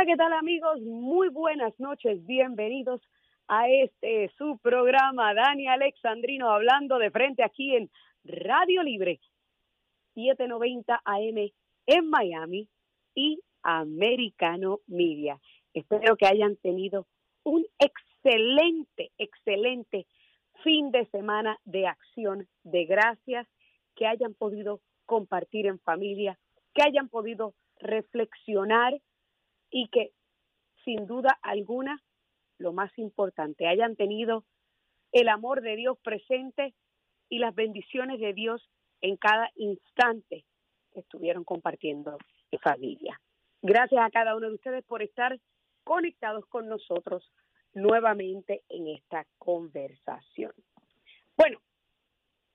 Hola, ¿qué tal amigos? Muy buenas noches, bienvenidos a este su programa, Dani Alexandrino, hablando de frente aquí en Radio Libre, 790 AM en Miami y Americano Media. Espero que hayan tenido un excelente, excelente fin de semana de acción de gracias, que hayan podido compartir en familia, que hayan podido reflexionar y que sin duda alguna, lo más importante, hayan tenido el amor de Dios presente y las bendiciones de Dios en cada instante que estuvieron compartiendo en familia. Gracias a cada uno de ustedes por estar conectados con nosotros nuevamente en esta conversación. Bueno,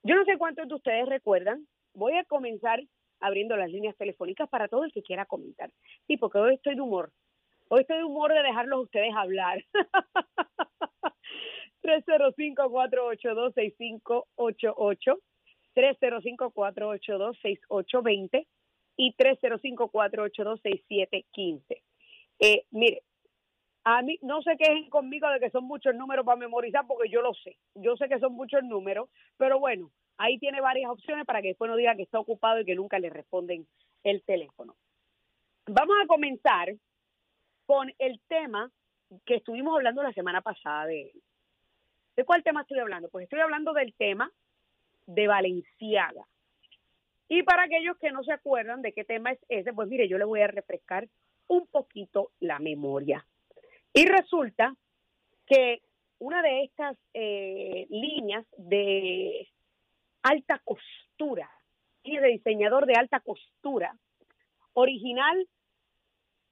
yo no sé cuántos de ustedes recuerdan, voy a comenzar abriendo las líneas telefónicas para todo el que quiera comentar. Sí, porque hoy estoy de humor. Hoy estoy de humor de dejarlos ustedes hablar. 305-482-6588, 305-482-6820 y 305-482-6715. Eh, mire, a mí no se quejen conmigo de que son muchos números para memorizar porque yo lo sé. Yo sé que son muchos números, pero bueno, ahí tiene varias opciones para que después no diga que está ocupado y que nunca le responden el teléfono. Vamos a comenzar con el tema que estuvimos hablando la semana pasada de él. ¿De cuál tema estoy hablando? Pues estoy hablando del tema de Valenciaga. Y para aquellos que no se acuerdan de qué tema es ese, pues mire, yo le voy a refrescar un poquito la memoria. Y resulta que una de estas eh, líneas de alta costura. Y de diseñador de alta costura, original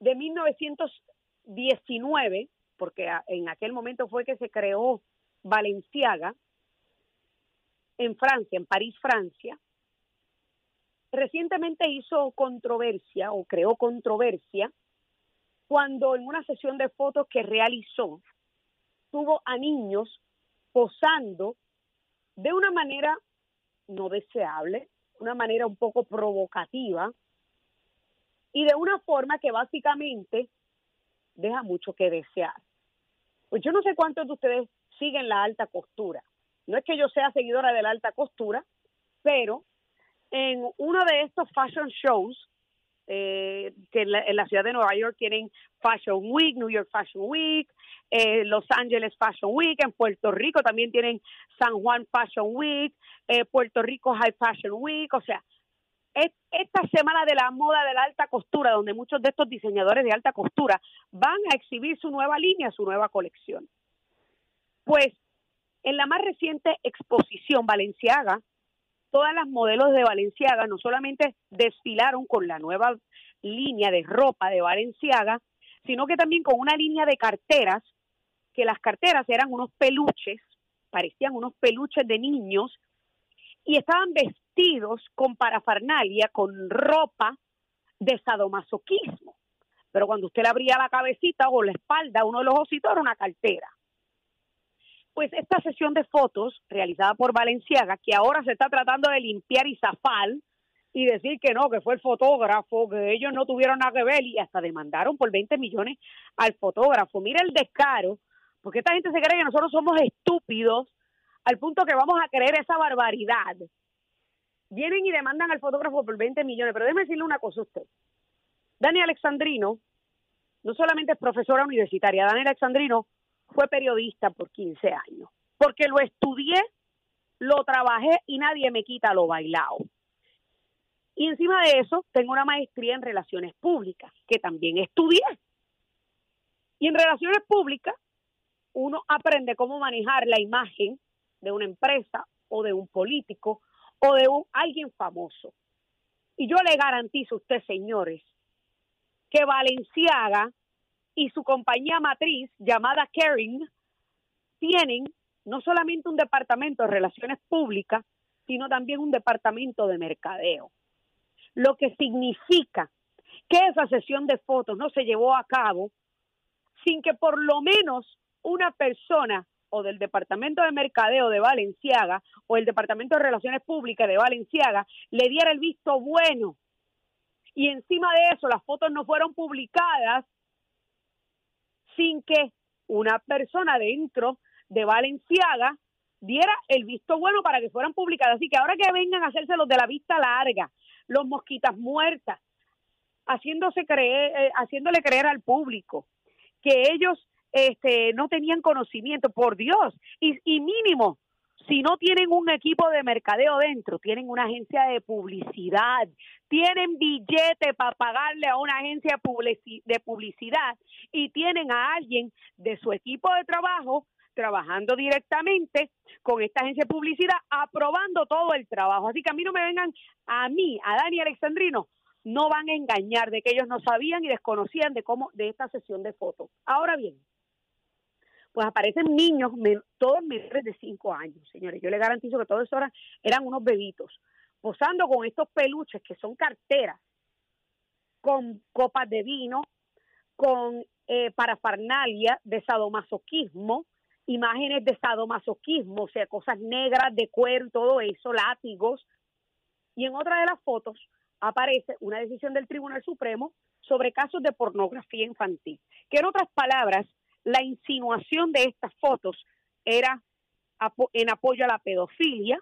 de 1919, porque en aquel momento fue que se creó Valenciaga, en Francia, en París, Francia, recientemente hizo controversia o creó controversia cuando en una sesión de fotos que realizó tuvo a niños posando de una manera no deseable, una manera un poco provocativa y de una forma que básicamente deja mucho que desear. Pues yo no sé cuántos de ustedes siguen la alta costura. No es que yo sea seguidora de la alta costura, pero en uno de estos fashion shows eh, que en la, ciudad de Nueva York tienen Fashion Week, New York Fashion Week, eh, Los Ángeles Fashion Week, en Puerto Rico también tienen San Juan Fashion Week, eh, Puerto Rico High Fashion Week, o sea, esta semana de la moda de la alta costura, donde muchos de estos diseñadores de alta costura van a exhibir su nueva línea, su nueva colección. Pues en la más reciente exposición Valenciaga, todas las modelos de Valenciaga no solamente desfilaron con la nueva línea de ropa de Valenciaga, sino que también con una línea de carteras, que las carteras eran unos peluches, parecían unos peluches de niños, y estaban vestidos con parafernalia, con ropa de sadomasoquismo. Pero cuando usted le abría la cabecita o la espalda, uno de los ositos era una cartera. Pues esta sesión de fotos realizada por Valenciaga, que ahora se está tratando de limpiar y zafar y decir que no, que fue el fotógrafo, que ellos no tuvieron nada que ver y hasta demandaron por 20 millones al fotógrafo. Mira el descaro, porque esta gente se cree que nosotros somos estúpidos al punto que vamos a creer esa barbaridad. Vienen y demandan al fotógrafo por 20 millones, pero déjeme decirle una cosa a usted. Dani Alexandrino no solamente es profesora universitaria, Dani Alexandrino fue periodista por 15 años, porque lo estudié, lo trabajé y nadie me quita lo bailado. Y encima de eso, tengo una maestría en relaciones públicas, que también estudié. Y en relaciones públicas, uno aprende cómo manejar la imagen de una empresa o de un político o de un, alguien famoso. Y yo le garantizo a usted, señores, que Valenciaga y su compañía matriz llamada Caring tienen no solamente un departamento de relaciones públicas, sino también un departamento de mercadeo. Lo que significa que esa sesión de fotos no se llevó a cabo sin que por lo menos una persona o del Departamento de Mercadeo de Valenciaga o el Departamento de Relaciones Públicas de Valenciaga le diera el visto bueno. Y encima de eso, las fotos no fueron publicadas sin que una persona dentro de Valenciaga diera el visto bueno para que fueran publicadas. Así que ahora que vengan a hacerse los de la vista larga, los mosquitas muertas, haciéndose creer, eh, haciéndole creer al público que ellos este, no tenían conocimiento, por Dios, y, y mínimo, si no tienen un equipo de mercadeo dentro, tienen una agencia de publicidad, tienen billete para pagarle a una agencia de publicidad y tienen a alguien de su equipo de trabajo trabajando directamente con esta agencia de publicidad, aprobando todo el trabajo. Así que a mí no me vengan, a mí, a Dani Alexandrino, no van a engañar de que ellos no sabían y desconocían de cómo, de esta sesión de fotos. Ahora bien, pues aparecen niños, todos menores de cinco años, señores. Yo les garantizo que todos esos eran unos bebitos, posando con estos peluches que son carteras, con copas de vino, con eh, parafarnalia de sadomasoquismo, imágenes de sadomasoquismo, o sea, cosas negras de cuero, todo eso, látigos. Y en otra de las fotos aparece una decisión del Tribunal Supremo sobre casos de pornografía infantil, que en otras palabras la insinuación de estas fotos era en apoyo a la pedofilia,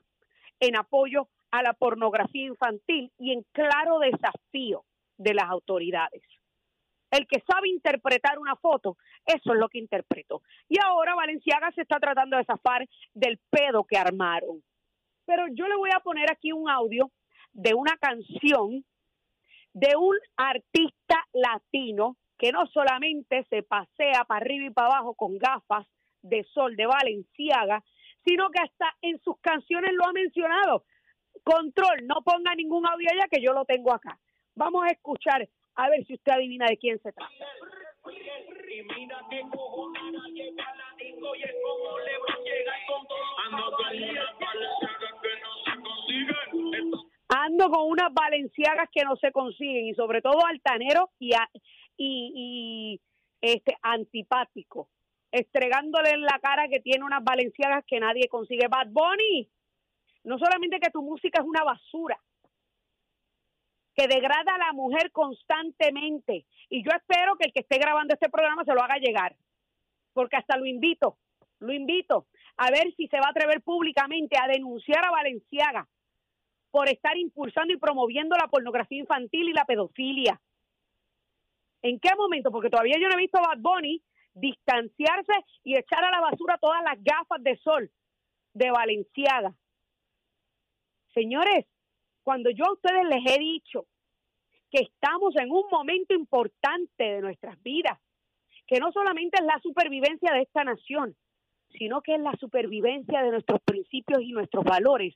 en apoyo a la pornografía infantil y en claro desafío de las autoridades. El que sabe interpretar una foto, eso es lo que interpretó. Y ahora Valenciaga se está tratando de zafar del pedo que armaron. Pero yo le voy a poner aquí un audio de una canción de un artista latino que no solamente se pasea para arriba y para abajo con gafas de sol de Valenciaga, sino que hasta en sus canciones lo ha mencionado. Control, no ponga ningún audio allá que yo lo tengo acá. Vamos a escuchar a ver si usted adivina de quién se trata. Ando con unas valenciagas que no se consiguen y sobre todo altanero y, y, este antipático, estregándole en la cara que tiene unas valenciagas que nadie consigue. Bad Bunny, no solamente que tu música es una basura, que degrada a la mujer constantemente. Y yo espero que el que esté grabando este programa se lo haga llegar, porque hasta lo invito, lo invito a ver si se va a atrever públicamente a denunciar a Valenciaga por estar impulsando y promoviendo la pornografía infantil y la pedofilia. ¿En qué momento? Porque todavía yo no he visto a Bad Bunny distanciarse y echar a la basura todas las gafas de sol de Valenciaga. Señores, cuando yo a ustedes les he dicho que estamos en un momento importante de nuestras vidas, que no solamente es la supervivencia de esta nación, sino que es la supervivencia de nuestros principios y nuestros valores,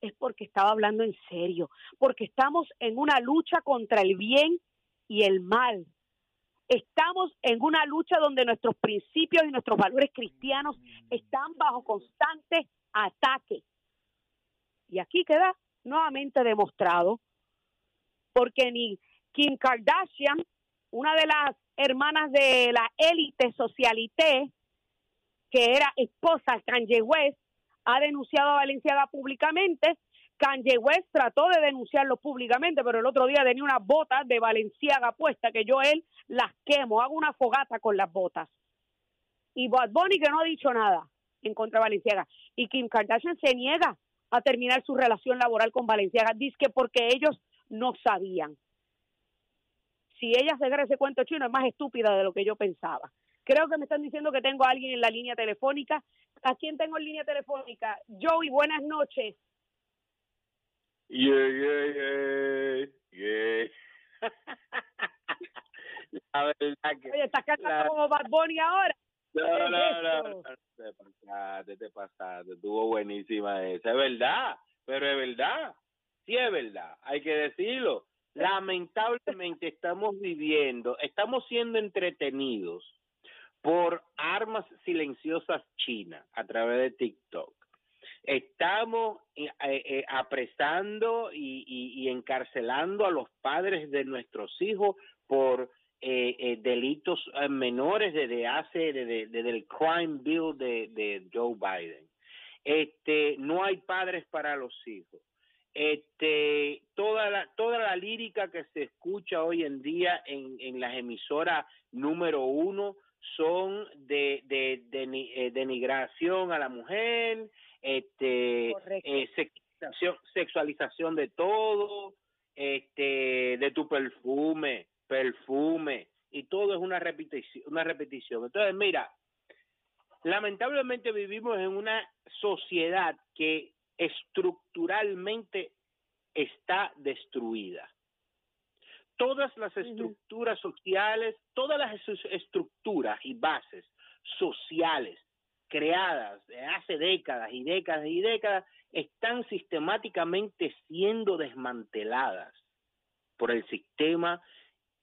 es porque estaba hablando en serio, porque estamos en una lucha contra el bien y el mal, Estamos en una lucha donde nuestros principios y nuestros valores cristianos están bajo constante ataque. Y aquí queda nuevamente demostrado, porque ni Kim Kardashian, una de las hermanas de la élite socialité, que era esposa de Kanye West, ha denunciado a Valenciaga públicamente Kanye West trató de denunciarlo públicamente, pero el otro día tenía unas botas de Valenciaga puesta que yo él las quemo, hago una fogata con las botas. Y Bad Bunny que no ha dicho nada en contra de Valenciaga. Y Kim Kardashian se niega a terminar su relación laboral con Valenciaga, dice que porque ellos no sabían. Si ella se ese cuento chino es más estúpida de lo que yo pensaba. Creo que me están diciendo que tengo a alguien en la línea telefónica. ¿A quién tengo en línea telefónica? Joey, buenas noches. Yeah, yeah, yeah, yeah. la verdad que. Oye, estás cantando como Bad Bunny ahora. No, no, no, no, te pasaste, te pasaste, estuvo buenísima esa, es verdad, pero es verdad, sí es verdad, hay que decirlo. Lamentablemente estamos viviendo, estamos siendo entretenidos por armas silenciosas chinas a través de TikTok estamos eh, eh, apresando y, encarcelando a los padres de nuestros hijos por eh, delitos menores desde hace desde, el crime bill de, de, Joe Biden. Este, no hay padres para los hijos. este toda la toda la lírica que se escucha hoy en día en, en las emisoras número uno son de, de, de, eh, denigración a la mujer, este, eh, sexualización, sexualización de todo, este, de tu perfume, perfume, y todo es una repetición, una repetición. Entonces, mira, lamentablemente vivimos en una sociedad que estructuralmente está destruida. Todas las estructuras sociales, todas las estructuras y bases sociales creadas hace décadas y décadas y décadas están sistemáticamente siendo desmanteladas por el sistema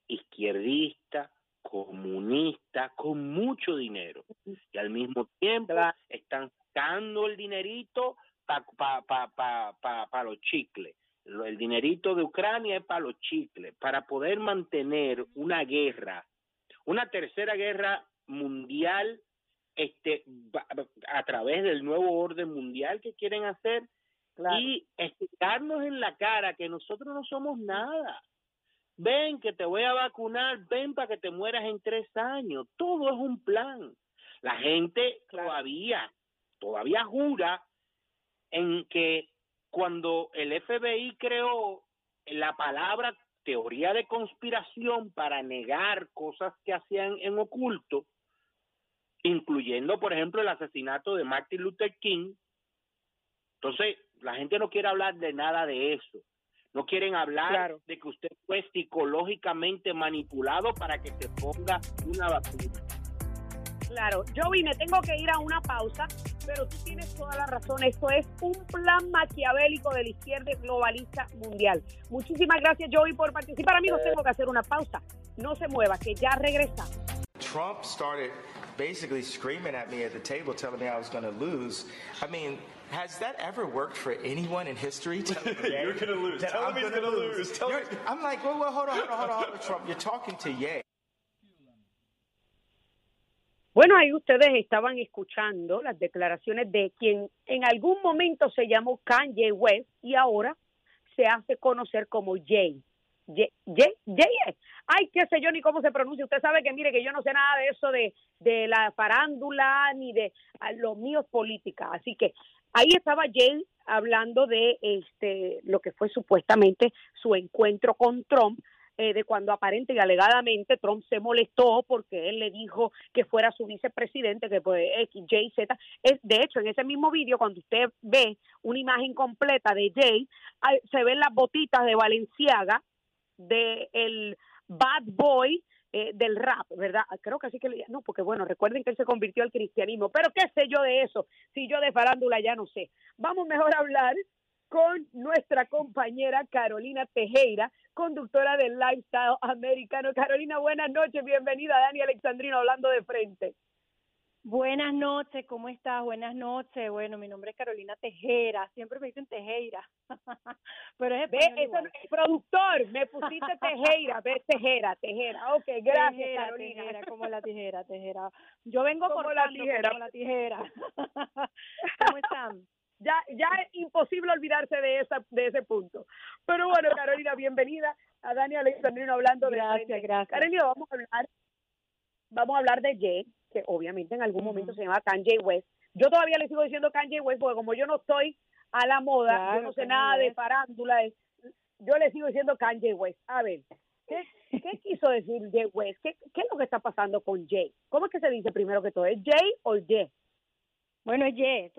izquierdista, comunista, con mucho dinero. Y al mismo tiempo están sacando el dinerito para pa, pa, pa, pa, los chicles. El dinerito de Ucrania es para los chicles, para poder mantener una guerra, una tercera guerra mundial este a través del nuevo orden mundial que quieren hacer y explicarnos en la cara que nosotros no somos nada. Ven que te voy a vacunar, ven para que te mueras en tres años. Todo es un plan. La gente todavía, todavía jura en que cuando el FBI creó la palabra teoría de conspiración para negar cosas que hacían en oculto, incluyendo, por ejemplo, el asesinato de Martin Luther King. Entonces, la gente no quiere hablar de nada de eso. No quieren hablar de que usted fue psicológicamente manipulado para que se ponga una vacuna. Claro, Joey, me tengo que ir a una pausa, pero tú tienes toda la razón. Esto es un plan maquiavélico de la izquierda globalista mundial. Muchísimas gracias, Joey, por participar. Amigos, tengo que hacer una pausa. No se mueva, que ya regresa. Trump started basically screaming at me at the table, telling me I was going to lose. I mean, has that ever worked for anyone in history? You're going to lose. Tell him he's going to lose. lose. I'm like, well, well, hold on, hold on, hold on, hold on, Trump. You're talking to Ye. Bueno, ahí ustedes estaban escuchando las declaraciones de quien en algún momento se llamó Kanye West y ahora se hace conocer como Jay. Jay, Jay, Jay, ay, qué sé yo ni cómo se pronuncia. Usted sabe que, mire, que yo no sé nada de eso de, de la farándula ni de los míos política. Así que ahí estaba Jay hablando de este lo que fue supuestamente su encuentro con Trump eh, de cuando aparente y alegadamente Trump se molestó porque él le dijo que fuera su vicepresidente, que fue X, J, Z. De hecho, en ese mismo vídeo, cuando usted ve una imagen completa de Jay, se ven las botitas de Valenciaga, de el bad boy eh, del rap, ¿verdad? Creo que así que le no, porque bueno, recuerden que él se convirtió al cristianismo, pero qué sé yo de eso, si yo de farándula ya no sé. Vamos mejor a hablar con nuestra compañera Carolina Tejera, conductora del Lifestyle Americano. Carolina, buenas noches, bienvenida Dani Alexandrino hablando de frente. Buenas noches, ¿cómo estás? Buenas noches. Bueno, mi nombre es Carolina Tejera, siempre me dicen Tejera. Pero es Ve, eso, productor, me pusiste Tejera, ve Tejera, Tejera. Ok, gracias Carolina. Tejera, como la tijera, Tejera. Yo vengo como la tijera. Como la tijera. ¿Cómo están? Ya, ya es imposible olvidarse de esa, de ese punto. Pero bueno, Carolina, bienvenida a Dani Alexandrino hablando de Gracias, gracias. Carolina, vamos a hablar, vamos a hablar de Jay que obviamente en algún momento se llama Kanye West. Yo todavía le sigo diciendo Kanye West porque como yo no estoy a la moda, yo no sé nada de farándula, yo le sigo diciendo Kanye West. A ver, ¿qué, qué quiso decir Jay West? ¿Qué, ¿Qué es lo que está pasando con Jay? ¿Cómo es que se dice primero que todo? ¿Es Jay o Jay? Bueno, es Jay.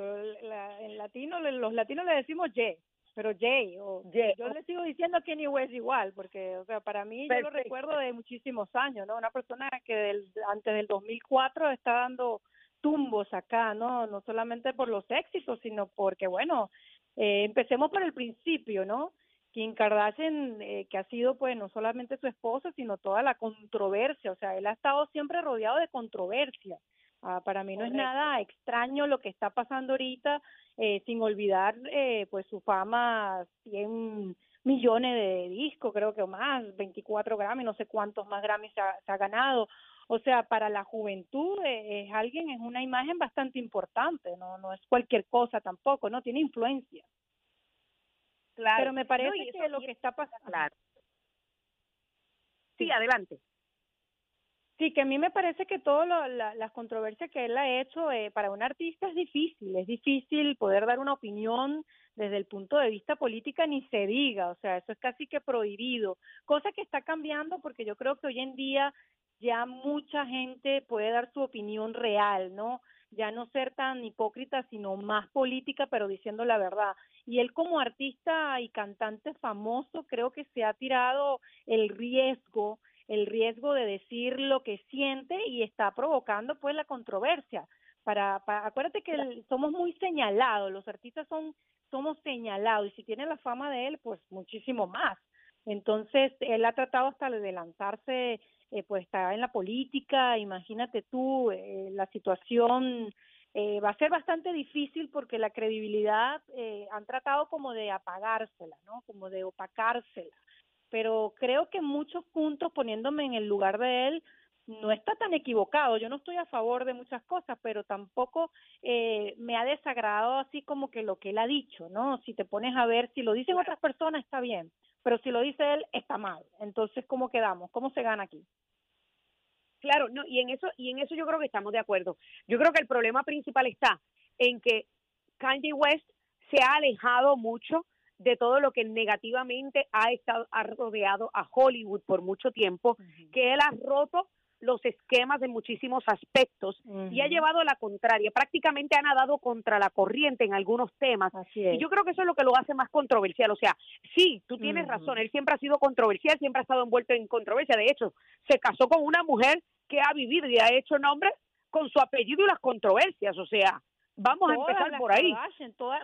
En latino, los latinos le decimos Jay pero Jay o yo le sigo diciendo Kenny West igual porque o sea para mí yo lo recuerdo de muchísimos años no una persona que del, antes del 2004 está dando tumbos acá no no solamente por los éxitos sino porque bueno eh, empecemos por el principio no Kim Kardashian eh, que ha sido pues no solamente su esposo sino toda la controversia o sea él ha estado siempre rodeado de controversia Ah, para mí no es nada extraño lo que está pasando ahorita, eh, sin olvidar eh, pues su fama, 100 millones de discos, creo que o más, 24 Grammy, no sé cuántos más Grammy se ha, ganado. O sea, para la juventud eh, es alguien, es una imagen bastante importante, no, no es cualquier cosa tampoco, no tiene influencia. Claro. Pero me parece que lo que está pasando. Claro. Sí, adelante. Sí, que a mí me parece que todas las controversias que él ha hecho eh, para un artista es difícil, es difícil poder dar una opinión desde el punto de vista política ni se diga, o sea, eso es casi que prohibido, cosa que está cambiando porque yo creo que hoy en día ya mucha gente puede dar su opinión real, ¿no? Ya no ser tan hipócrita, sino más política, pero diciendo la verdad. Y él como artista y cantante famoso creo que se ha tirado el riesgo el riesgo de decir lo que siente y está provocando pues la controversia. Para, acuérdate que somos muy señalados, los artistas son somos señalados y si tiene la fama de él, pues muchísimo más. Entonces, él ha tratado hasta de lanzarse, eh, pues está en la política, imagínate tú, eh, la situación eh, va a ser bastante difícil porque la credibilidad eh, han tratado como de apagársela, ¿no? Como de opacársela pero creo que muchos puntos, poniéndome en el lugar de él, no está tan equivocado. Yo no estoy a favor de muchas cosas, pero tampoco eh, me ha desagradado así como que lo que él ha dicho, ¿no? Si te pones a ver, si lo dicen otras personas está bien, pero si lo dice él está mal. Entonces, ¿cómo quedamos? ¿Cómo se gana aquí? Claro, no, y en eso y en eso yo creo que estamos de acuerdo. Yo creo que el problema principal está en que Kanye West se ha alejado mucho de todo lo que negativamente ha estado ha rodeado a Hollywood por mucho tiempo, que él ha roto los esquemas de muchísimos aspectos y ha llevado a la contraria. Prácticamente ha nadado contra la corriente en algunos temas. Y yo creo que eso es lo que lo hace más controversial. O sea, sí, tú tienes razón, él siempre ha sido controversial, siempre ha estado envuelto en controversia. De hecho, se casó con una mujer que ha vivido y ha hecho nombre con su apellido y las controversias. O sea, vamos a empezar por ahí.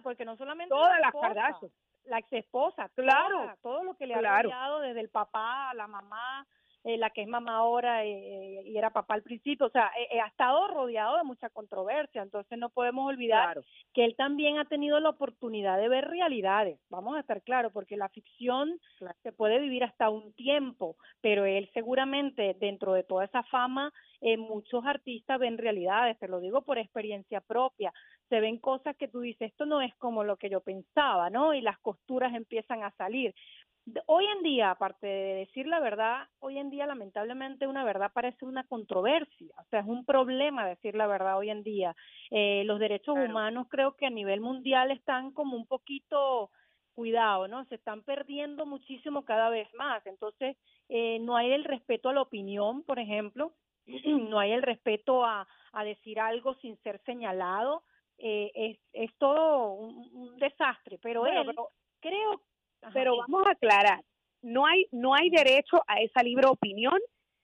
porque no solamente todas las Kardashian la ex esposa, claro, todo lo que le ha rodeado desde el papá, la mamá, eh, la que es mamá ahora eh, y era papá al principio, o sea, eh, ha estado rodeado de mucha controversia, entonces no podemos olvidar que él también ha tenido la oportunidad de ver realidades, vamos a estar claros, porque la ficción se puede vivir hasta un tiempo, pero él seguramente dentro de toda esa fama, muchos artistas ven realidades, te lo digo por experiencia propia, se ven cosas que tú dices, esto no es como lo que yo pensaba, ¿no? Y las costuras empiezan a salir. Hoy en día, aparte de decir la verdad, hoy en día lamentablemente una verdad parece una controversia, o sea, es un problema decir la verdad hoy en día. Eh, los derechos humanos creo que a nivel mundial están como un poquito cuidado, ¿no? Se están perdiendo muchísimo cada vez más. Entonces, eh, no hay el respeto a la opinión, por ejemplo, no hay el respeto a, a decir algo sin ser señalado. Eh, es, es todo un, desastre, pero él creo pero vamos a aclarar, no hay, no hay derecho a esa libre opinión.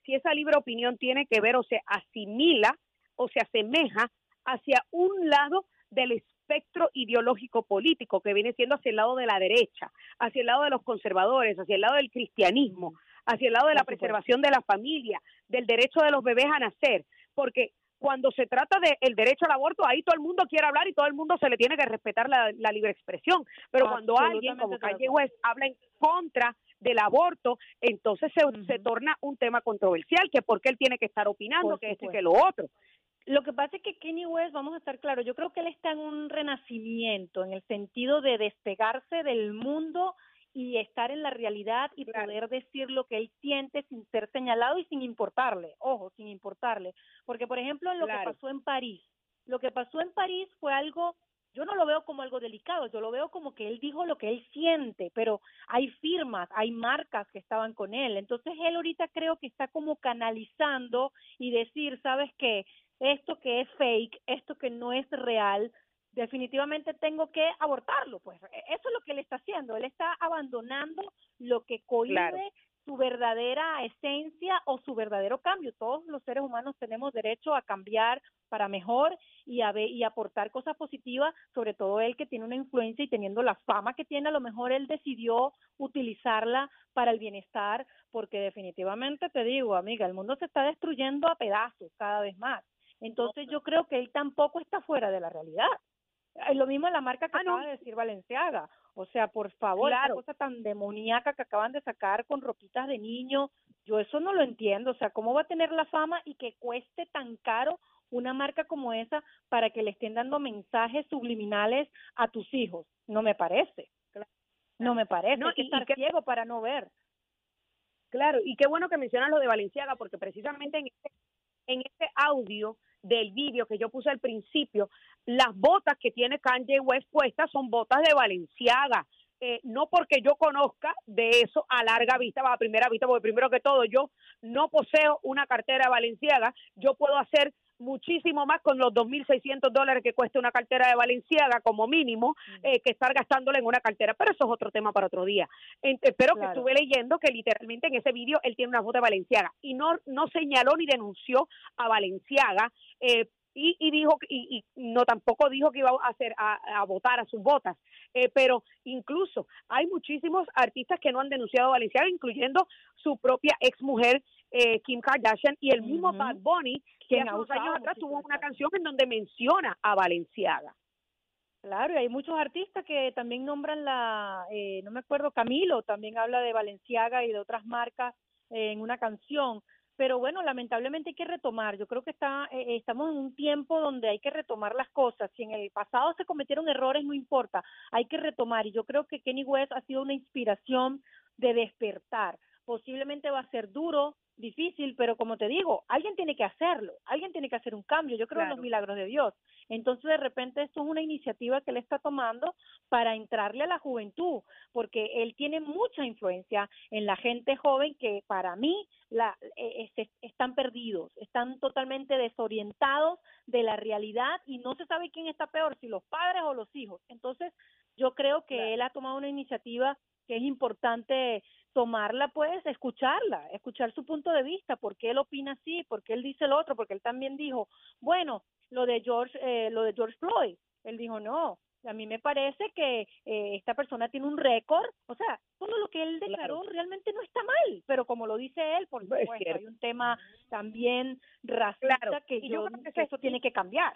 Si esa libre opinión tiene que ver o se asimila o se asemeja hacia un lado del espectro ideológico político que viene siendo hacia el lado de la derecha, hacia el lado de los conservadores, hacia el lado del cristianismo, hacia el lado de la preservación de la familia, del derecho de los bebés a nacer, porque cuando se trata del derecho al aborto, ahí todo el mundo quiere hablar y todo el mundo se le tiene que respetar la, libre expresión. Pero cuando alguien como Kanye West habla en contra del aborto, entonces se, se torna un tema controversial, que porque él tiene que estar opinando, que esto y que lo otro. Lo que pasa es que Kanye West, vamos a estar claros, yo creo que él está en un renacimiento, en el sentido de despegarse del mundo y estar en la realidad y poder decir lo que él siente sin ser señalado y sin importarle, ojo, sin importarle. Porque, por ejemplo, en lo que pasó en París, lo que pasó en París fue algo, yo no lo veo como algo delicado, yo lo veo como que él dijo lo que él siente, pero hay firmas, hay marcas que estaban con él. Entonces, él ahorita creo que está como canalizando y decir, ¿sabes qué? Esto que es fake, esto que no es real, definitivamente tengo que abortarlo. Pues e, eso es lo que él está haciendo. Él está abandonando lo que cohibe su verdadera esencia o su verdadero cambio. Todos los seres humanos tenemos derecho a cambiar para mejor y a y aportar cosas positivas, sobre todo él que tiene una influencia y teniendo la fama que tiene, a lo mejor él decidió utilizarla para el bienestar, porque definitivamente te digo, amiga, el mundo se está destruyendo a pedazos cada vez más. Entonces yo creo que él tampoco está fuera de la realidad. Es lo mismo la marca que ah, acaba de decir Valenciaga. O sea, por favor, esa cosa tan demoníaca que acaban de sacar con ropitas de niño, yo eso no lo entiendo. O sea, ¿cómo va a tener la fama y que cueste tan caro una marca como esa para que le estén dando mensajes subliminales a tus hijos? No me parece. No me parece, no, hay que estar ciego para no ver. Claro, y qué bueno que mencionas lo de Valenciaga, porque precisamente en este, en este audio del vídeo que yo puse al principio, las botas que tiene Kanye West puestas son botas de Valenciaga. Eh, no porque yo conozca de eso a larga vista, a primera vista, porque primero que todo yo no poseo una cartera Valenciaga, yo puedo hacer muchísimo más con los 2.600 dólares que cuesta una cartera de Valenciaga como mínimo eh, que estar gastándole en una cartera, pero eso es otro tema para otro día. pero que estuve leyendo que literalmente en ese vídeo él tiene una foto de Valenciaga. Y no, no señaló ni denunció a Valenciaga eh, y, y dijo y, no tampoco dijo que iba a hacer a, votar a sus botas eh, pero incluso hay muchísimos artistas que no han denunciado a Valenciaga incluyendo su propia ex mujer eh, Kim Kardashian y el mismo Bad Bunny que hace unos años atrás tuvo una canción en donde menciona a Valenciaga. Claro, y hay muchos artistas que también nombran la, eh, no me acuerdo, Camilo también habla de Valenciaga y de otras marcas en una canción pero bueno, lamentablemente hay que retomar. Yo creo que está, eh, estamos en un tiempo donde hay que retomar las cosas. Si en el pasado se cometieron errores, no importa, hay que retomar. Y yo creo que Kenny West ha sido una inspiración de despertar. Posiblemente va a ser duro, difícil, pero como te digo, alguien tiene que hacerlo, alguien tiene que hacer un cambio. Yo creo en los milagros de Dios. Entonces, de repente, esto es una iniciativa que él está tomando para entrarle a la juventud, porque él tiene mucha influencia en la gente joven que para mí la, e, están perdidos, están totalmente desorientados de la realidad y no se sabe quién está peor, si los padres o los hijos. Entonces, yo creo que él ha tomado una iniciativa que es importante tomarla, pues, escucharla, escuchar su punto de vista, por qué él opina así, por qué él dice lo otro, porque él también dijo, bueno, lo de George, eh, lo de George Floyd, él dijo, no, a mí me parece que eh, esta persona tiene un récord, o sea, todo lo que él declaró realmente no está mal, pero como lo dice él, por supuesto, hay un tema también racista que yo, creo que eso tiene que cambiar.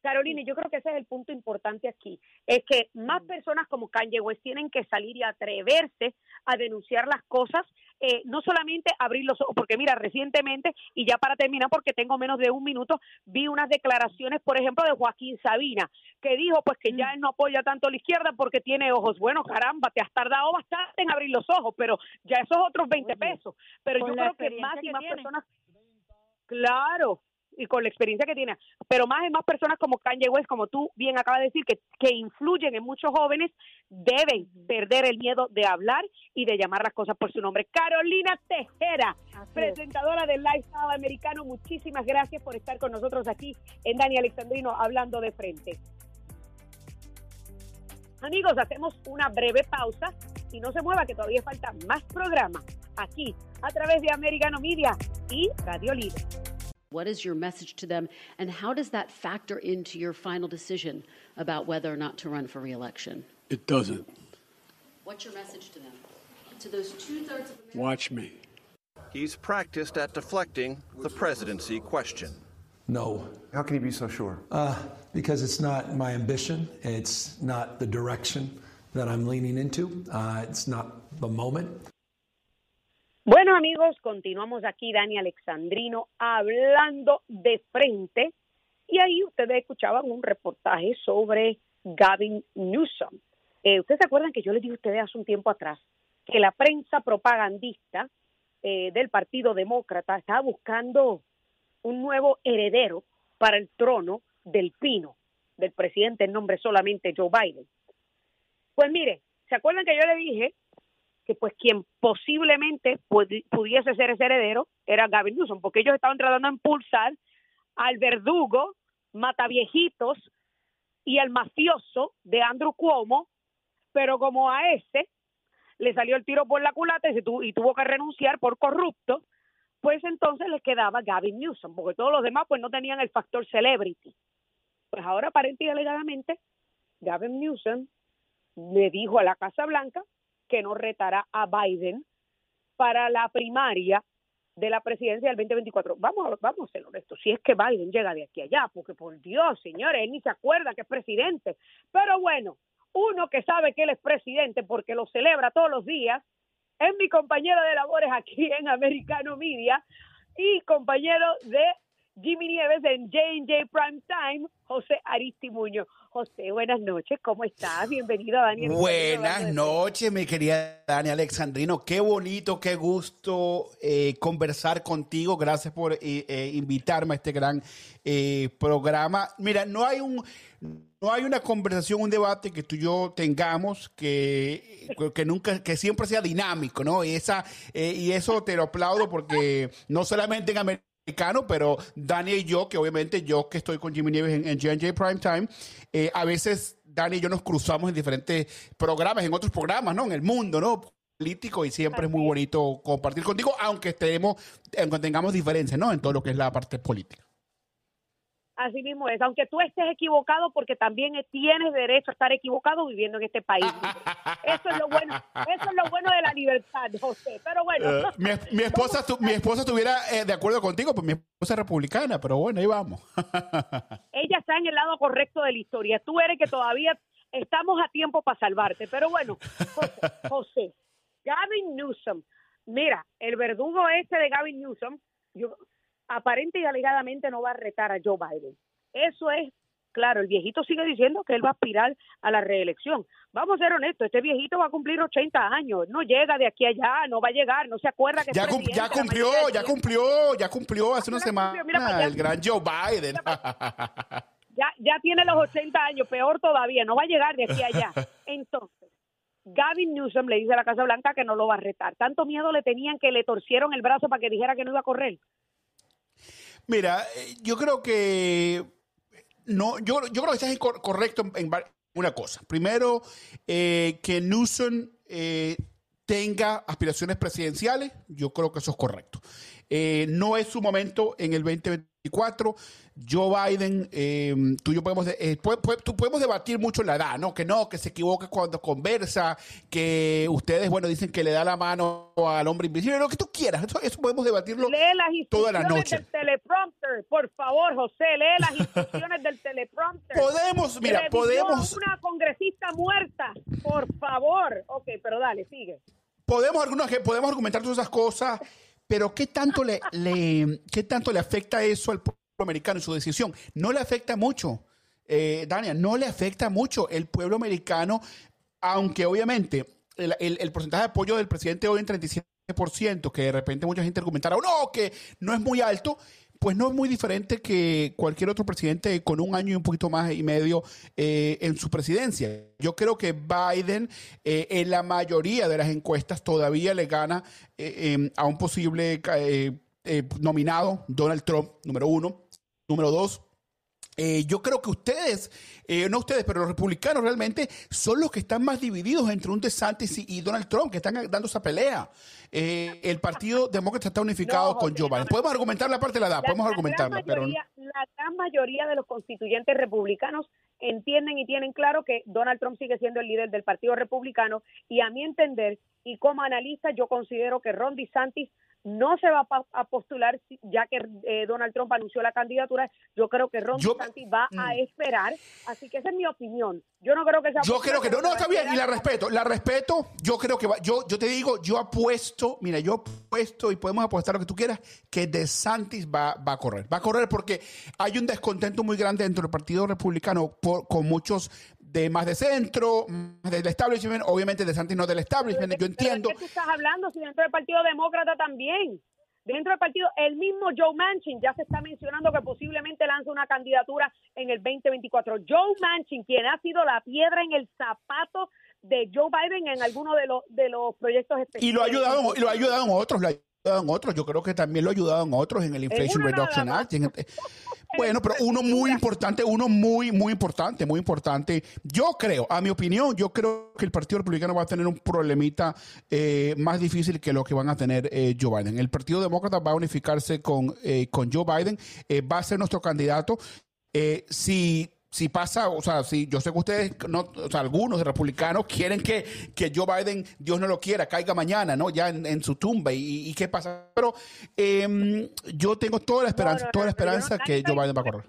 Carolina, yo creo que ese es el punto importante aquí, es que más personas como Kanye West tienen que salir y atreverse a denunciar las cosas, eh, no solamente abrir los ojos, porque mira, recientemente, y ya para terminar, porque tengo menos de un minuto, vi unas declaraciones, por ejemplo, de Joaquín Sabina, que dijo pues que ya mm. él no apoya tanto a la izquierda porque tiene ojos. Bueno, caramba, te has tardado bastante en abrir los ojos, pero ya esos otros 20 pesos. Pero yo creo que más y más personas... Claro, y con la experiencia que tiene, pero más y más personas como Kanye West, como tú bien acabas de decir, que, que influyen en muchos jóvenes, deben perder el miedo de hablar y de llamar las cosas por su nombre. Carolina Tejera, presentadora del Lifestyle Americano, muchísimas gracias por estar con nosotros aquí en Dani Alexandrino hablando de frente. Amigos, hacemos una breve pausa y no se mueva que todavía falta más programa aquí a través de Americano Media y Radio Libre. What is your message to them, and how does that factor into your final decision about whether or not to run for reelection? It doesn't. What's your message to them? To those two thirds of America? Watch me. He's practiced at deflecting the presidency question. No. How can you be so sure? Uh, because it's not my ambition. It's not the direction that I'm leaning into. Uh, it's not the moment. Bueno amigos, continuamos aquí Dani Alexandrino hablando de frente y ahí ustedes escuchaban un reportaje sobre Gavin Newsom. Eh, ustedes se acuerdan que yo les dije a ustedes hace un tiempo atrás que la prensa propagandista eh, del Partido Demócrata estaba buscando un nuevo heredero para el trono del pino del presidente en nombre solamente Joe Biden. Pues mire, ¿se acuerdan que yo le dije pues quien posiblemente pudiese ser ese heredero era Gavin Newsom, porque ellos estaban tratando de impulsar al verdugo, mataviejitos y al mafioso de Andrew Cuomo, pero como a ese le salió el tiro por la culata y, tuvo, y tuvo que renunciar por corrupto, pues entonces le quedaba Gavin Newsom, porque todos los demás pues no tenían el factor celebrity. Pues ahora aparentemente y alegadamente Gavin Newsom le dijo a la Casa Blanca que no retará a Biden para la primaria de la presidencia del 2024. Vamos vamos a ser honestos, si es que Biden llega de aquí a allá, porque por Dios, señores, él ni se acuerda que es presidente. Pero bueno, uno que sabe que él es presidente porque lo celebra todos los días, es mi compañero de labores aquí en Americano Media y compañero de Jimmy Nieves en J&J Prime Time, José Aristimuño. José, buenas noches, ¿cómo estás? Bienvenido, Daniel. Buenas noches, mi querida Dani Alexandrino. Qué bonito, qué gusto eh, conversar contigo. Gracias por eh, eh, invitarme a este gran programa. Mira, no hay un no hay una conversación, un debate que tú y yo tengamos que, que nunca, que siempre sea dinámico, ¿no? Y esa, y eso te lo aplaudo porque no solamente en América pero Dani y yo, que obviamente yo que estoy con Jimmy Nieves en, en J&J Primetime, eh, a veces Dani y yo nos cruzamos en diferentes programas, en otros programas, ¿no? En el mundo, ¿no? político y siempre es muy bonito compartir contigo, aunque estemos, aunque tengamos diferencias, ¿no? En todo lo que es la parte política. Así mismo es, aunque tú estés equivocado, porque también tienes derecho a estar equivocado viviendo en este país. Eso es lo bueno, eso es lo bueno de la libertad, José. Pero bueno. Eh, mi, esposa, mi esposa estuviera eh, de acuerdo contigo, pues mi esposa es republicana, pero bueno, ahí vamos. Ella está en el lado correcto de la historia. Tú eres que todavía estamos a tiempo para salvarte. Pero bueno, José, José Gavin Newsom, mira, el verdugo este de Gavin Newsom, yo, aparente y alegadamente no va a retar a Joe Biden. Eso es claro, el viejito sigue diciendo que él va a aspirar a la reelección. Vamos a ser honestos, este viejito va a cumplir 80 años, no llega de aquí a allá, no va a llegar, no se acuerda que ya, ya cumplió, ya cumplió, ya cumplió hace una semana el gran Joe Biden. ya, ya tiene los 80 años, peor todavía, no va a llegar de aquí a allá. Entonces, Gavin Newsom le dice a la Casa Blanca que no lo va a retar. Tanto miedo le tenían que le torcieron el brazo para que dijera que no iba a correr. Mira, eh, yo creo que no, yo, yo creo que estás correcto en, una cosa. Primero, eh, que Newsom eh, tenga aspiraciones presidenciales, yo creo que eso es correcto. No es su momento en el 2024. Joe Biden, eh, tú y yo podemos, eh, podemos debatir mucho la edad, ¿no? Que no, que se equivoca cuando conversa, que ustedes, bueno, dicen que le da la mano al hombre invisible, lo que tú quieras, eso, podemos debatirlo toda la noche. Del teleprompter, por favor, José, lee las instrucciones del teleprompter. Podemos, mira, podemos. Una congresista muerta, por favor. Ok, pero dale, sigue. Podemos, podemos argumentar todas esas cosas, pero ¿qué tanto le, ¿qué tanto le afecta eso al pueblo? americano y su decisión. No le afecta mucho, eh, Dania, no le afecta mucho el pueblo americano, aunque obviamente el, porcentaje de apoyo del presidente hoy en 37%, que de repente mucha gente argumentará, oh, no, que no es muy alto, pues no es muy diferente que cualquier otro presidente con un año y un poquito más y medio eh, en su presidencia. Yo creo que Biden eh, en la mayoría de las encuestas todavía le gana eh, em, a un posible nominado, Donald Trump, número uno. Número dos, yo creo que ustedes, eh, no ustedes, pero los republicanos realmente son los que están más divididos entre un DeSantis y, Donald Trump, que están dando esa pelea. Eh, el Partido Demócrata está unificado con Joe Biden. Podemos argumentar la parte de la edad, podemos argumentarla, pero... La gran mayoría de los constituyentes republicanos entienden y tienen claro que Donald Trump sigue siendo el líder del Partido Republicano y a mi entender y como analista yo considero que Ron DeSantis no se va a postular ya que eh, Donald Trump anunció la candidatura. Yo creo que Ron DeSantis va a mm. esperar. Así que esa es mi opinión. Yo no creo que sea. Yo creo que no, no, está bien y la respeto. La respeto. Yo creo que va, yo, yo te digo, yo apuesto, mira, yo apuesto y podemos apostar lo que tú quieras, que DeSantis va, va a correr. Va a correr porque hay un descontento muy grande dentro del Partido Republicano con muchos de más de centro, más del establishment, obviamente de Santis no del establishment, yo entiendo. ¿De qué tú estás hablando? Si dentro del Partido Demócrata también. Dentro del partido, el mismo Joe Manchin ya se está mencionando que posiblemente lanza una candidatura en el 2024. Joe Manchin, quien ha sido la piedra en el zapato de Joe Biden en alguno de los de los proyectos específicos. Y lo ha ayudado, y lo ha ayudado en otros, lo ha en otros. Yo creo que también lo ha ayudado en otros, en el Inflation Reduction Act. Bueno, pero uno muy importante, uno muy, muy importante, muy importante. Yo creo, a mi opinión, yo creo que el Partido Republicano va a tener un problemita eh, más difícil que lo que van a tener eh, Joe Biden. El Partido Demócrata va a unificarse con, eh, con Joe Biden, va a ser nuestro candidato. si si pasa, o sea, si yo sé que ustedes, no, o sea, algunos republicanos quieren que, que Joe Biden, Dios no lo quiera, caiga mañana, ¿no? Ya en, su tumba y, qué pasa. Pero em, yo tengo toda la esperanza, toda la esperanza que Joe Biden va a correr.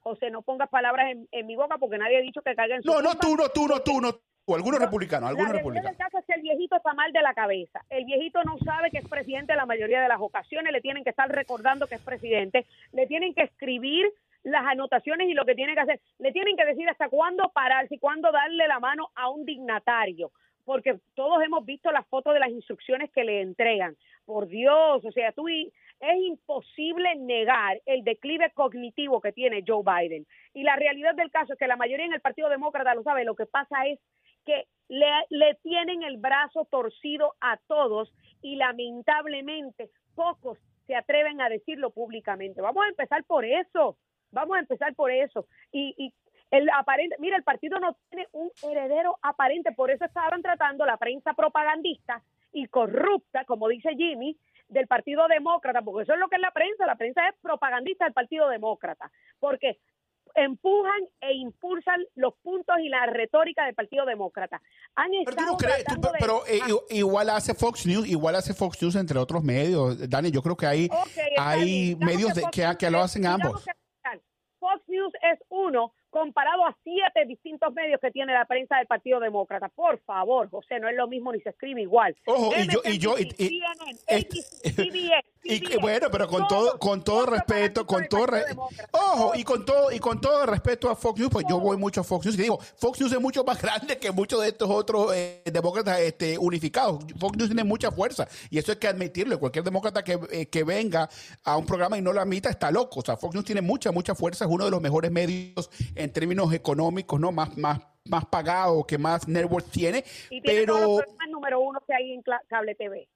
José, no pongas palabras en, mi boca porque nadie ha dicho que caiga en su No, no tú, no tú, no tú, no O algunos republicanos, algunos republicanos. del caso es que el viejito está mal de la cabeza. El viejito no sabe que es presidente la mayoría de las ocasiones, le tienen que estar recordando que es presidente, le tienen que escribir las anotaciones y lo que tiene que hacer. Le tienen que decir hasta cuándo pararse y cuándo darle la mano a un dignatario, porque todos hemos visto las fotos de las instrucciones que le entregan. Por Dios, o sea, tú es imposible negar el declive cognitivo que tiene Joe Biden. Y la realidad del caso es que la mayoría en el Partido Demócrata lo sabe, lo que pasa es que le, le tienen el brazo torcido a todos y lamentablemente pocos se atreven a decirlo públicamente. Vamos a empezar por eso. Vamos a empezar por eso. Y, y el aparente, mira, el partido no tiene un heredero aparente, por eso estaban tratando la prensa propagandista y corrupta, como dice Jimmy, del Partido Demócrata, porque eso es lo que es la prensa, la prensa es propagandista del Partido Demócrata, porque empujan e impulsan los puntos y la retórica del Partido Demócrata. Han estado pero, eh, igual hace Fox News, igual hace Fox News entre otros medios, Dani, yo creo que hay, hay medios de, que, que, lo hacen ambos. Fox News es uno comparado a siete distintos medios que tiene la prensa del Partido Demócrata. Por favor, José, no es lo mismo ni se escribe igual. Ojo, y yo, y yo, y, bueno, pero con todo, con todo respeto, con todo, ojo, y con todo, y con todo respeto a Fox News, pues yo voy mucho a Fox News y digo, Fox News es mucho más grande que muchos de estos otros eh, demócratas este, unificados. Fox News tiene mucha fuerza y eso hay que admitirlo. Cualquier demócrata que, eh, que venga a un programa y no lo admita está loco. O sea, Fox News tiene mucha, mucha fuerza, es uno de los mejores medios en términos económicos, ¿no? Más, más, más pagado, que más network tiene. Y tiene pero... Número uno que hay en cable TV.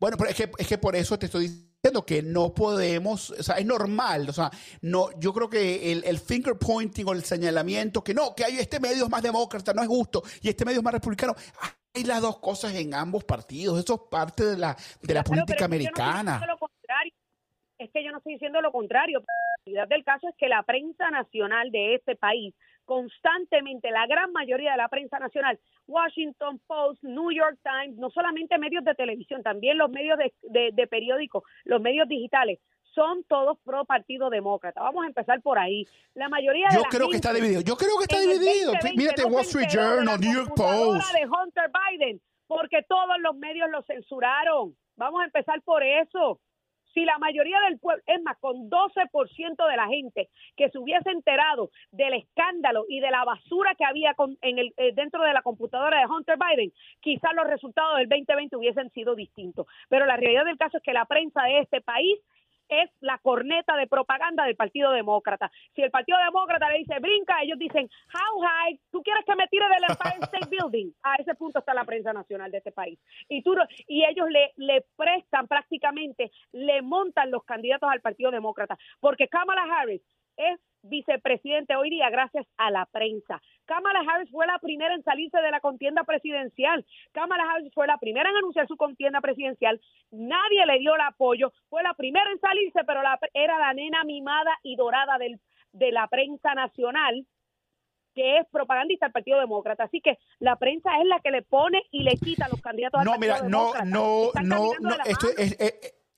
Bueno, pero es que, es que por eso te estoy diciendo que no podemos, o sea, es normal, o sea, no, yo creo que el, el finger pointing o el señalamiento, que no, que hay este medio es más demócrata, no es justo, y este medio es más republicano, hay las dos cosas en ambos partidos, eso es parte de la, de la política americana. es que yo no estoy diciendo lo contrario, la realidad del caso es que la prensa nacional de este país constantemente la gran mayoría de la prensa nacional, Washington Post, New York Times, no solamente medios de televisión, también los medios de, de, periódicos, los medios digitales, son todos pro Partido Demócrata. Vamos a empezar por ahí. La mayoría de Yo creo que está dividido. Yo creo que está dividido. Mírate Wall Street Journal, New York Post. de Hunter Biden, porque todos los medios lo censuraron. Vamos a empezar por eso si la mayoría del pueblo, es más, con 12% de la gente que se hubiese enterado del escándalo y de la basura que había en el, eh, dentro de la computadora de Hunter Biden, quizás los resultados del 2020 hubiesen sido distintos. Pero la realidad del caso es que la prensa de este país es la corneta de propaganda del Partido Demócrata. Si el Partido Demócrata le dice brinca, ellos dicen how high, tú quieres que me tire del Empire State Building. A ese punto está la prensa nacional de este país. Y tú y ellos le le prestan prácticamente, le montan los candidatos al Partido Demócrata, porque Kamala Harris es vicepresidente hoy día gracias a la prensa. Kamala Harris fue la primera en salirse de la contienda presidencial. Kamala Harris fue la primera en anunciar su contienda presidencial. Nadie le dio el apoyo. Fue la primera en salirse, pero la, era la nena mimada y dorada del, de la prensa nacional que es propagandista del Partido Demócrata. Así que la prensa es la que le pone y le quita los candidatos no, al Partido Demócrata. No, mira, no, no, no, esto es,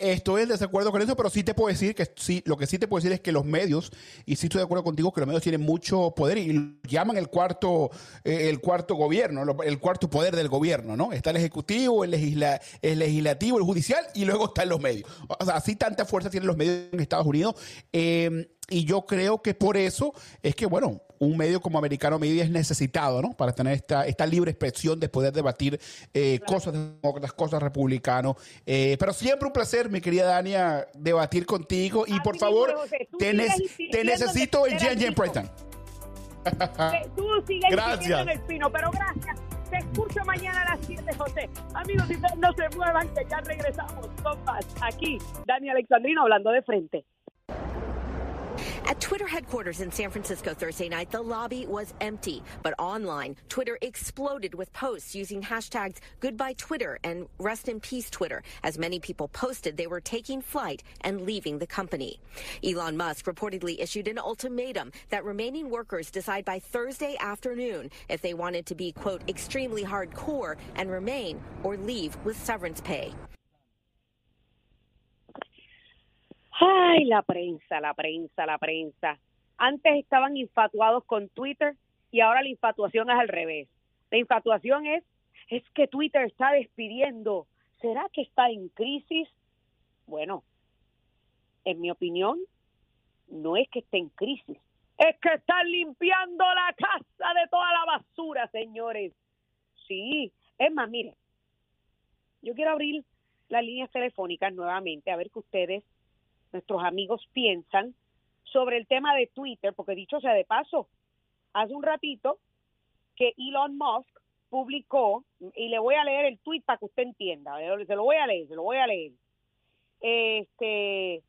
Estoy en desacuerdo con eso, pero sí te puedo decir que sí, lo que sí te puedo decir es que los medios, y sí estoy de acuerdo contigo, que los medios tienen mucho poder y llaman el cuarto, eh, el cuarto gobierno, el cuarto poder del gobierno, ¿no? Está el ejecutivo, el, el legislativo, el judicial y luego están los medios. O sea, así tanta fuerza tienen los medios en Estados Unidos. Eh, y yo creo que por eso es que, bueno, un medio como Americano Media es necesitado, ¿no? Para tener esta, esta libre expresión de poder debatir eh, cosas demócratas, cosas republicanos. Eh, pero siempre un placer, mi querida Dania, debatir contigo. Y por favor, te, necesito en Jen Jen Preston. Tú sigues gracias. en el pino, pero gracias. Te escucho mañana a las 7, José. Amigos, no se muevan, que ya regresamos con más. Aquí, Dani Alexandrino hablando de frente. At Twitter headquarters in San Francisco Thursday night, the lobby was empty. But online, Twitter exploded with posts using hashtags goodbye Twitter and rest in peace Twitter, as many people posted they were taking flight and leaving the company. Elon Musk reportedly issued an ultimatum that remaining workers decide by Thursday afternoon if they wanted to be, quote, extremely hardcore and remain or leave with severance pay. Ay, la prensa, la prensa, la prensa. Antes estaban infatuados con Twitter y ahora la infatuación es al revés. La infatuación es, es que Twitter está despidiendo. ¿Será que está en crisis? Bueno, en mi opinión, no es que esté en crisis, es que están limpiando la casa de toda la basura, señores. Sí, es más, mire, yo quiero abrir las líneas telefónicas nuevamente a ver qué ustedes, nuestros amigos, piensan sobre el tema de Twitter, porque dicho sea de paso, hace un ratito que Elon Musk publicó, y le voy a leer el tweet para que usted entienda, se lo voy a leer, se lo voy a leer, este,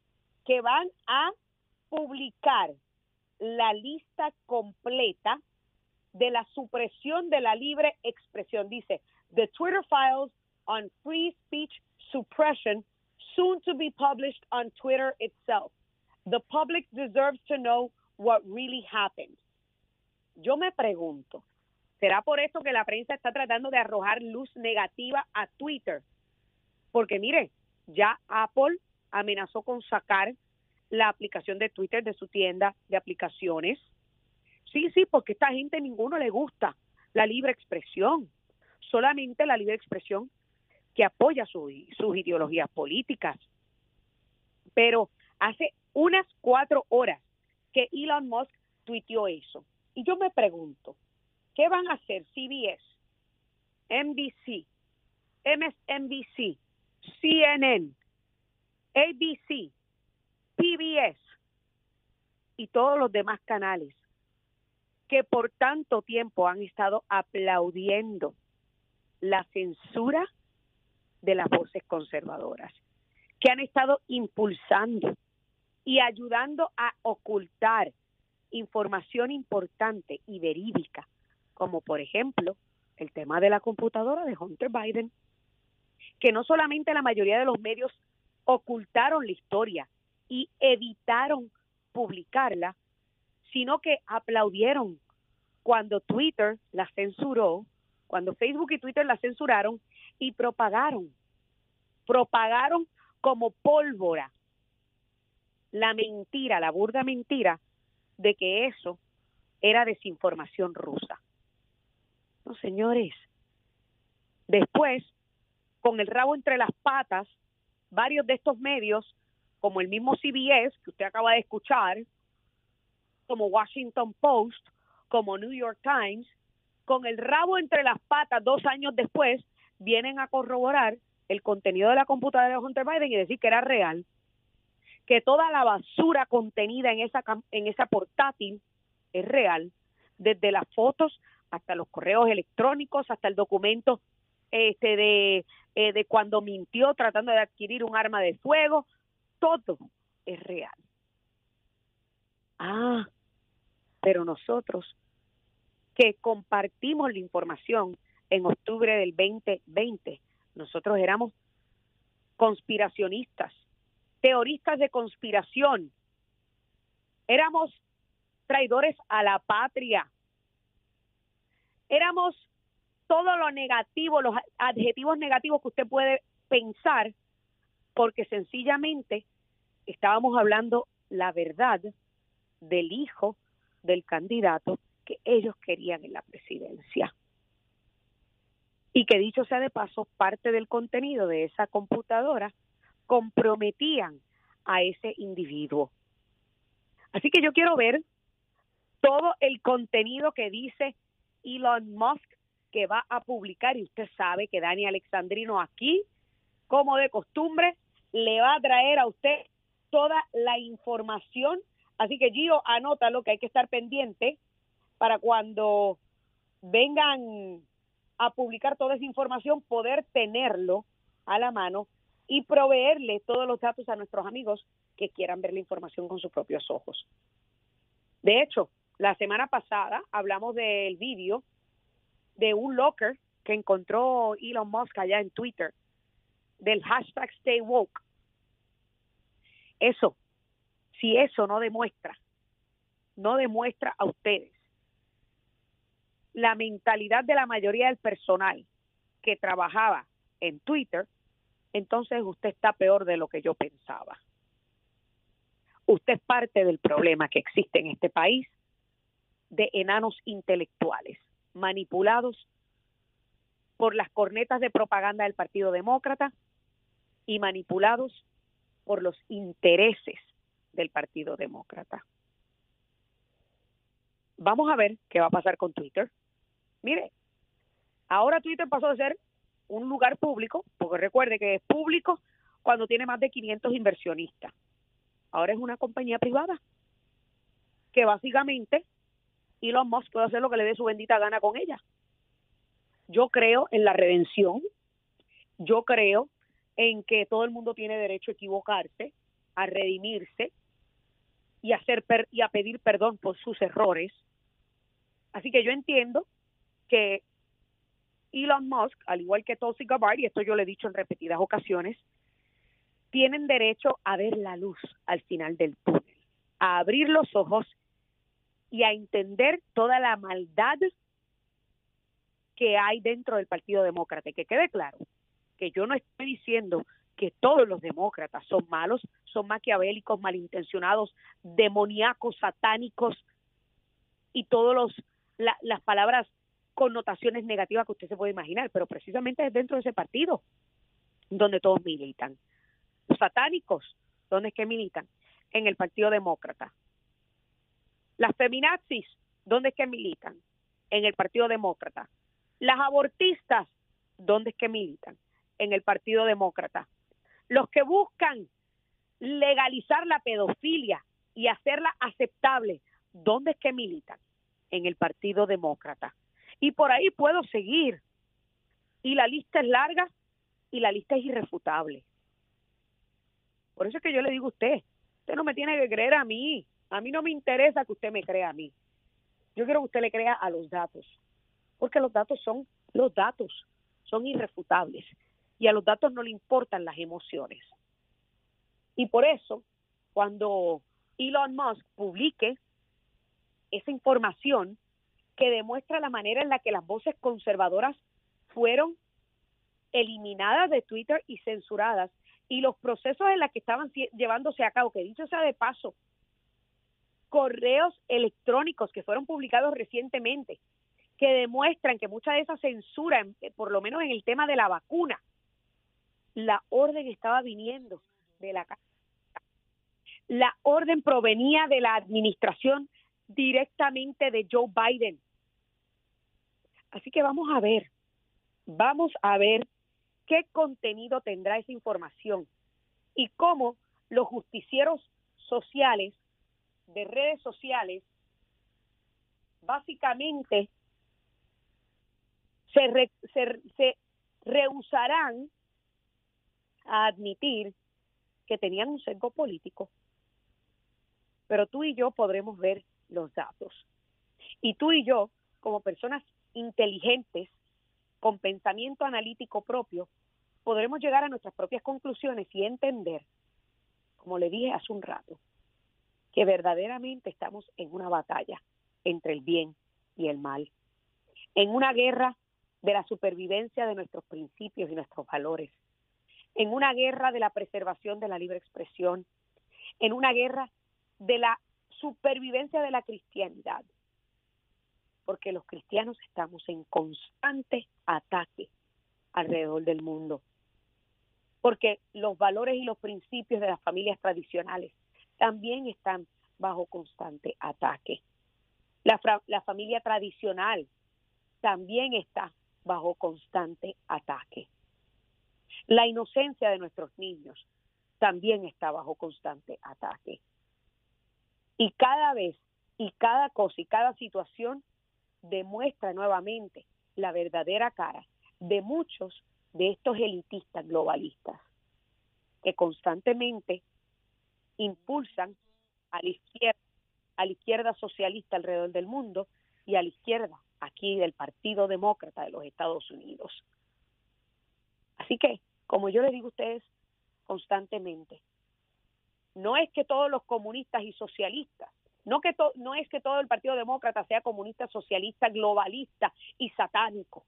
que van a publicar la lista completa de la supresión de la libre expresión. Dice, The Twitter files on free speech suppression soon to be published on Twitter itself. The public deserves to know what really happened. Yo me pregunto, ¿será por esto que la prensa está tratando de arrojar luz negativa a Twitter? Porque mire, ya Apple amenazó con sacar la aplicación de Twitter de su tienda de aplicaciones. Sí, sí, porque a esta gente ninguno le gusta la libre expresión, solamente la libre expresión que apoya sus ideologías políticas. Pero hace unas cuatro horas que Elon Musk tuiteó eso. Y yo me pregunto, ¿qué van a hacer CBS, NBC, MSNBC, CNN, ABC, PBS y todos los demás canales que por tanto tiempo han estado aplaudiendo la censura de las voces conservadoras, que han estado impulsando y ayudando a ocultar información importante y verídica, como por ejemplo el tema de la computadora de Hunter Biden, que no solamente la mayoría de los medios ocultaron la historia y evitaron publicarla, sino que aplaudieron cuando Twitter la censuró, cuando Facebook y Twitter la censuraron y propagaron, propagaron como pólvora la mentira, la burda mentira de que eso era desinformación rusa. No, señores. Después, con el rabo entre las patas, varios de estos medios, como el mismo CBS que usted acaba de escuchar, como Washington Post, como New York Times, con el rabo entre las patas dos años después, vienen a corroborar el contenido de la computadora de Hunter Biden y decir que era real, que toda la basura contenida en esa, en esa portátil es real, desde las fotos hasta los correos electrónicos, hasta el documento este de, eh, de cuando mintió tratando de adquirir un arma de fuego, todo es real. Ah, pero nosotros que compartimos la información en octubre del 2020, nosotros éramos conspiracionistas, teoristas de conspiración, éramos traidores a la patria, éramos todo lo negativo, los adjetivos negativos que usted puede pensar, porque sencillamente estábamos hablando la verdad del hijo del candidato que ellos querían en la presidencia. Y que dicho sea de paso, parte del contenido de esa computadora comprometían a ese individuo. Así que yo quiero ver todo el contenido que dice Elon Musk que va a publicar y usted sabe que Dani Alexandrino aquí, como de costumbre, le va a traer a usted toda la información. Así que Gio, anota lo que hay que estar pendiente para cuando vengan a publicar toda esa información, poder tenerlo a la mano y proveerle todos los datos a nuestros amigos que quieran ver la información con sus propios ojos. De hecho, la semana pasada hablamos del vídeo de un locker que encontró Elon Musk allá en Twitter, del hashtag Stay Woke. Eso, si eso no demuestra, no demuestra a ustedes la mentalidad de la mayoría del personal que trabajaba en Twitter, entonces usted está peor de lo que yo pensaba. Usted es parte del problema que existe en este país de enanos intelectuales manipulados por las cornetas de propaganda del Partido Demócrata y manipulados por los intereses del Partido Demócrata. Vamos a ver qué va a pasar con Twitter. Mire, ahora Twitter pasó de ser un lugar público, porque recuerde que es público cuando tiene más de 500 inversionistas. Ahora es una compañía privada que básicamente Elon Musk puede hacer lo que le dé su bendita gana con ella. Yo creo en la redención, yo creo en que todo el mundo tiene derecho a equivocarse, a redimirse y a, hacer y a pedir perdón por sus errores. Así que yo entiendo que Elon Musk, al igual que Tulsi Gabbard, y esto yo le he dicho en repetidas ocasiones, tienen derecho a ver la luz al final del túnel, a abrir los ojos y a entender toda la maldad que hay dentro del Partido Demócrata. Que quede claro que yo no estoy diciendo que todos los demócratas son malos, son maquiavélicos, malintencionados, demoníacos, satánicos y todos los las palabras connotaciones negativas que usted se puede imaginar, pero precisamente es dentro de ese partido donde todos militan. Los satánicos, ¿dónde es que militan? En el Partido Demócrata. Las feminazis, ¿dónde es que militan? En el Partido Demócrata. Las abortistas, ¿dónde es que militan? En el Partido Demócrata. Los que buscan legalizar la pedofilia y hacerla aceptable, ¿dónde es que militan? En el Partido Demócrata. Y por ahí puedo seguir. Y la lista es larga y la lista es irrefutable. Por eso es que yo le digo a usted, usted no me tiene que creer a mí. A mí no me interesa que usted me crea a mí. Yo quiero que usted le crea a los datos. Porque los datos son los datos, son irrefutables. Y a los datos no le importan las emociones. Y por eso, cuando Elon Musk publique esa información, que demuestra la manera en la que las voces conservadoras fueron eliminadas de Twitter y censuradas y los procesos en los que estaban llevándose a cabo, que dicho sea de paso, correos electrónicos que fueron publicados recientemente, que demuestran que mucha de esa censura, eh, por lo menos en el tema de la vacuna, la orden estaba viniendo de la. La orden provenía de la administración directamente de Joe Biden. Así que vamos a ver, vamos a ver qué contenido tendrá esa información y cómo los justicieros sociales de redes sociales básicamente se, rehusarán a admitir que tenían un sesgo político. Pero tú y yo podremos ver los datos. Y tú y yo, como personas inteligentes, con pensamiento analítico propio, podremos llegar a nuestras propias conclusiones y entender, como le dije hace un rato, que verdaderamente estamos en una batalla entre el bien y el mal, en una guerra de la supervivencia de nuestros principios y nuestros valores, en una guerra de la preservación de la libre expresión, en una guerra de la supervivencia de la cristianidad, porque los cristianos estamos en constante ataque alrededor del mundo, porque los valores y los principios de las familias tradicionales también están bajo constante ataque. La, la familia tradicional también está bajo constante ataque. La inocencia de nuestros niños también está bajo constante ataque. Y cada vez, y cada cosa, y cada situación demuestra nuevamente la verdadera cara de muchos de estos elitistas globalistas que constantemente impulsan a la izquierda, a la izquierda socialista alrededor del mundo y a la izquierda aquí del Partido Demócrata de los Estados Unidos. Así que, como yo les digo a ustedes constantemente, no es que todos los comunistas y socialistas no, que no es que todo el Partido Demócrata sea comunista, socialista, globalista y satánico,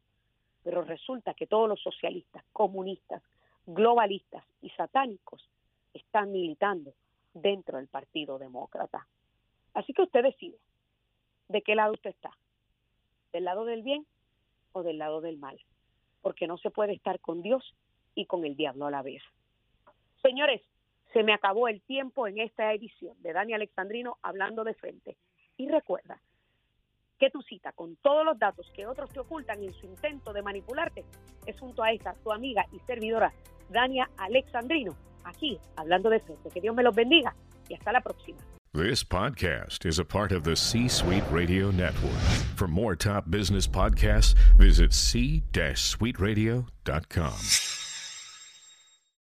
pero resulta que todos los socialistas, comunistas, globalistas y satánicos están militando dentro del Partido Demócrata. Así que usted decide de qué lado usted está, del lado del bien o del lado del mal. porque no se puede estar con Dios y con el diablo a la vez. Señores, se me acabó el tiempo en esta edición de Dani Alexandrino hablando de frente. Y recuerda que tu cita con todos los datos que otros te ocultan en su intento de manipularte es junto a esta, tu amiga y servidora Dania Alexandrino, aquí hablando de frente. Que Dios me los bendiga y hasta la próxima. This podcast is a part of the C Suite Radio Network. For more top business podcasts, visit c-suiteradio.com.